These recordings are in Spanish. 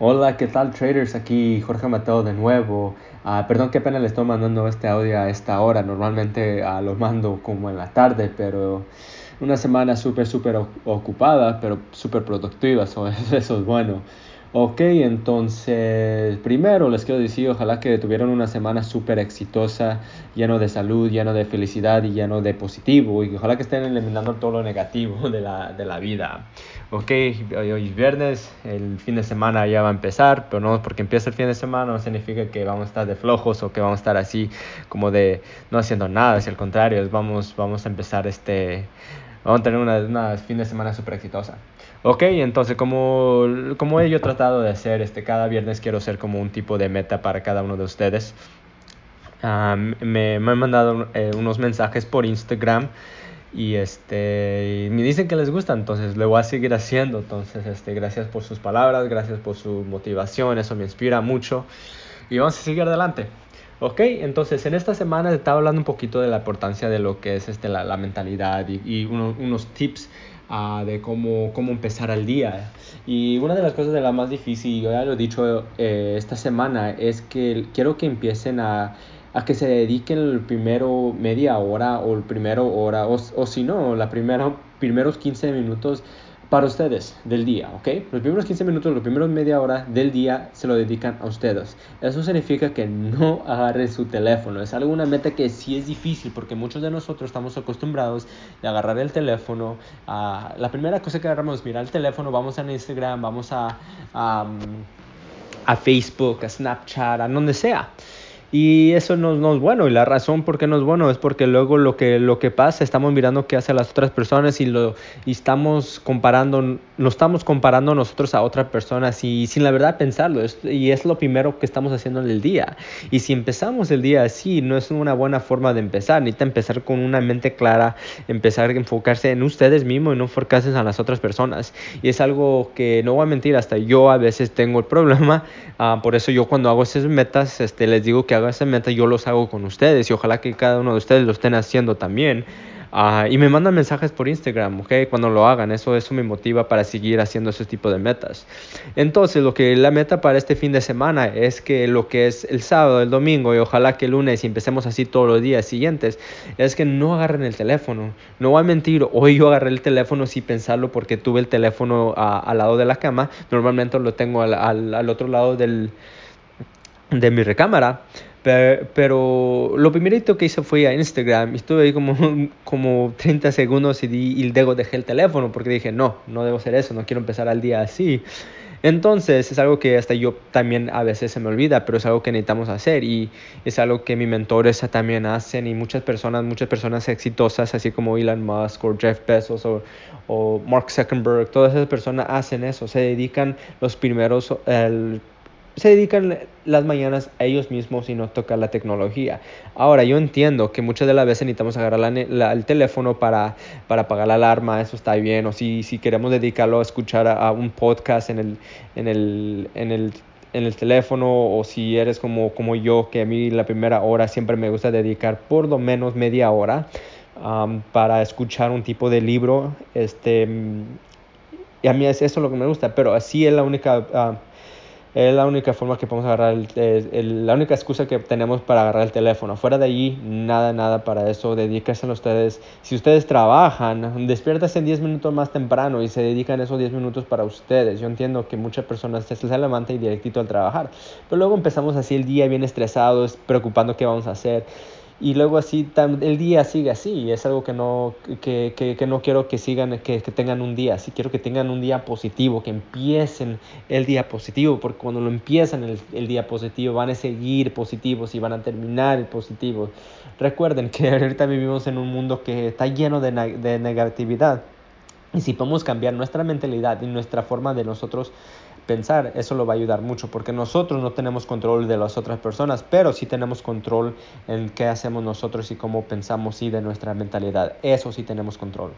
Hola, ¿qué tal traders? Aquí Jorge Mateo de nuevo. Ah, perdón que pena le estoy mandando este audio a esta hora. Normalmente uh, lo mando como en la tarde, pero una semana súper, súper ocupada, pero súper productiva. So, eso es bueno. Ok, entonces primero les quiero decir, ojalá que tuvieran una semana súper exitosa, lleno de salud, lleno de felicidad y lleno de positivo, y ojalá que estén eliminando todo lo negativo de la, de la vida. Ok, hoy es viernes, el fin de semana ya va a empezar, pero no porque empieza el fin de semana no significa que vamos a estar de flojos o que vamos a estar así como de no haciendo nada, es al contrario, vamos, vamos a empezar este, vamos a tener una fin de semana súper exitosa. Ok, entonces como, como he yo tratado de hacer, este, cada viernes quiero ser como un tipo de meta para cada uno de ustedes. Um, me, me, han mandado eh, unos mensajes por Instagram y este y me dicen que les gusta, entonces lo voy a seguir haciendo. Entonces, este, gracias por sus palabras, gracias por su motivación, eso me inspira mucho y vamos a seguir adelante. Ok, entonces en esta semana estaba hablando un poquito de la importancia de lo que es este, la, la mentalidad y, y uno, unos tips uh, de cómo, cómo empezar el día. Y una de las cosas de la más difícil, ya lo he dicho eh, esta semana, es que quiero que empiecen a, a que se dediquen el primero media hora o el primero hora, o, o si no, la primera, primeros 15 minutos para ustedes del día, ¿ok? Los primeros 15 minutos, los primeros media hora del día se lo dedican a ustedes. Eso significa que no agarren su teléfono. Es alguna meta que sí es difícil porque muchos de nosotros estamos acostumbrados a agarrar el teléfono. Uh, la primera cosa que agarramos es mirar el teléfono, vamos a Instagram, vamos a, a Facebook, a Snapchat, a donde sea. Y eso no, es bueno. Y la razón por qué no es bueno es porque luego lo que, lo que pasa, estamos mirando qué hacen las otras personas y, lo, y estamos comparando, nos estamos comparando nosotros a otras personas y sin la verdad pensarlo. Y es lo primero que estamos haciendo en el día. Y si empezamos el día así, no es una buena forma de empezar. Necesita empezar con una mente clara, empezar a enfocarse en ustedes mismos y no enfocarse en las otras personas. Y es algo que no voy a mentir, hasta yo a veces tengo el problema. Uh, por eso yo cuando hago esas metas, este, les digo que esa meta, yo los hago con ustedes y ojalá que cada uno de ustedes lo estén haciendo también. Uh, y me mandan mensajes por Instagram, ¿ok? Cuando lo hagan, eso, eso me motiva para seguir haciendo ese tipo de metas. Entonces, lo que la meta para este fin de semana es que lo que es el sábado, el domingo y ojalá que el lunes y empecemos así todos los días siguientes, es que no agarren el teléfono. No voy a mentir, hoy yo agarré el teléfono sin pensarlo porque tuve el teléfono al lado de la cama. Normalmente lo tengo al, al, al otro lado del, de mi recámara. Pero, lo primerito que hice fue a Instagram. Estuve ahí como, como 30 segundos y, y luego dejé el teléfono porque dije, no, no debo hacer eso, no quiero empezar al día así. Entonces es algo que hasta yo también a veces se me olvida, pero es algo que necesitamos hacer y es algo que mis mentores también hacen y muchas personas, muchas personas exitosas, así como Elon Musk o Jeff Bezos o, o Mark Zuckerberg, todas esas personas hacen eso, se dedican los primeros... El, se dedican las mañanas a ellos mismos y no tocar la tecnología. Ahora, yo entiendo que muchas de las veces necesitamos agarrar la, la, el teléfono para, para apagar la alarma, eso está bien, o si, si queremos dedicarlo a escuchar a, un podcast en el, en el, en el en el teléfono o si eres como, como yo, que a mí la primera hora siempre me gusta dedicar por lo menos media hora para escuchar un tipo de libro. Este, y a mí es eso lo que me gusta, pero así es la única... Uh, es la única forma que podemos agarrar, el, el, la única excusa que tenemos para agarrar el teléfono. Fuera de allí, nada, nada para eso. Dedíquense a ustedes. Si ustedes trabajan, despiértense 10 minutos más temprano y se dedican esos 10 minutos para ustedes. Yo entiendo que muchas personas se levantan y directito al trabajar, pero luego empezamos así el día bien estresados, preocupando qué vamos a hacer y luego así el día sigue así es algo que no que, que, que no quiero que sigan que, que, tengan un día así quiero que tengan un día positivo que empiecen el día positivo porque cuando lo empiezan el, el día positivo van a seguir positivos y van a terminar el positivo recuerden que ahorita vivimos en un mundo que está lleno de, de negatividad y si podemos cambiar nuestra mentalidad y nuestra forma de nosotros pensar, eso lo va a ayudar mucho porque nosotros no tenemos control de las otras personas, pero sí tenemos control en qué hacemos nosotros y cómo pensamos y de nuestra mentalidad. Eso sí tenemos control.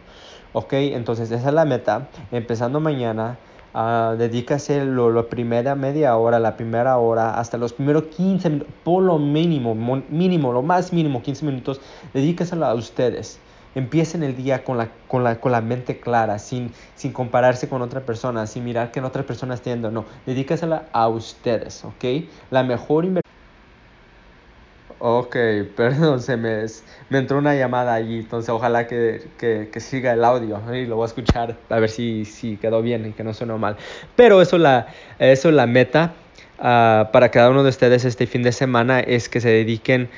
Ok, entonces esa es la meta. Empezando mañana, uh, dedícase lo, primera media hora, la primera hora, hasta los primeros 15 minutos, por lo mínimo, mínimo, lo más mínimo, 15 minutos, dedícaselo a ustedes empiecen el día con la, con la, con la mente clara, sin, sin compararse con otra persona, sin mirar que otra persona está haciendo. No, dedícasela a ustedes, ¿ok? La mejor inversión. Ok, perdón, se me, me entró una llamada allí, entonces ojalá que, que, que, siga el audio y lo voy a escuchar a ver si, si quedó bien y que no suena mal. Pero eso la, eso la meta uh, para cada uno de ustedes este fin de semana es que se dediquen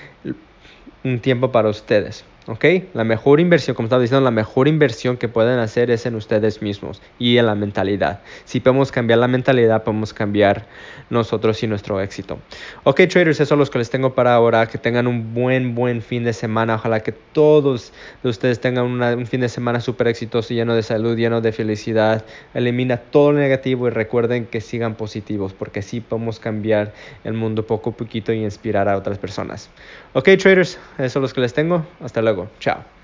un tiempo para ustedes. ¿Ok? La mejor inversión, como estaba diciendo, la mejor inversión que pueden hacer es en ustedes mismos y en la mentalidad. Si podemos cambiar la mentalidad, podemos cambiar nosotros y nuestro éxito. Ok, traders, eso es lo que les tengo para ahora. Que tengan un buen, buen fin de semana. Ojalá que todos de ustedes tengan un fin de semana súper exitoso, lleno de salud, lleno de felicidad. Elimina todo lo negativo y recuerden que sigan positivos, porque así podemos cambiar el mundo poco a poquito y inspirar a otras personas. Ok, traders, eso es lo que les tengo. Hasta luego. Chao.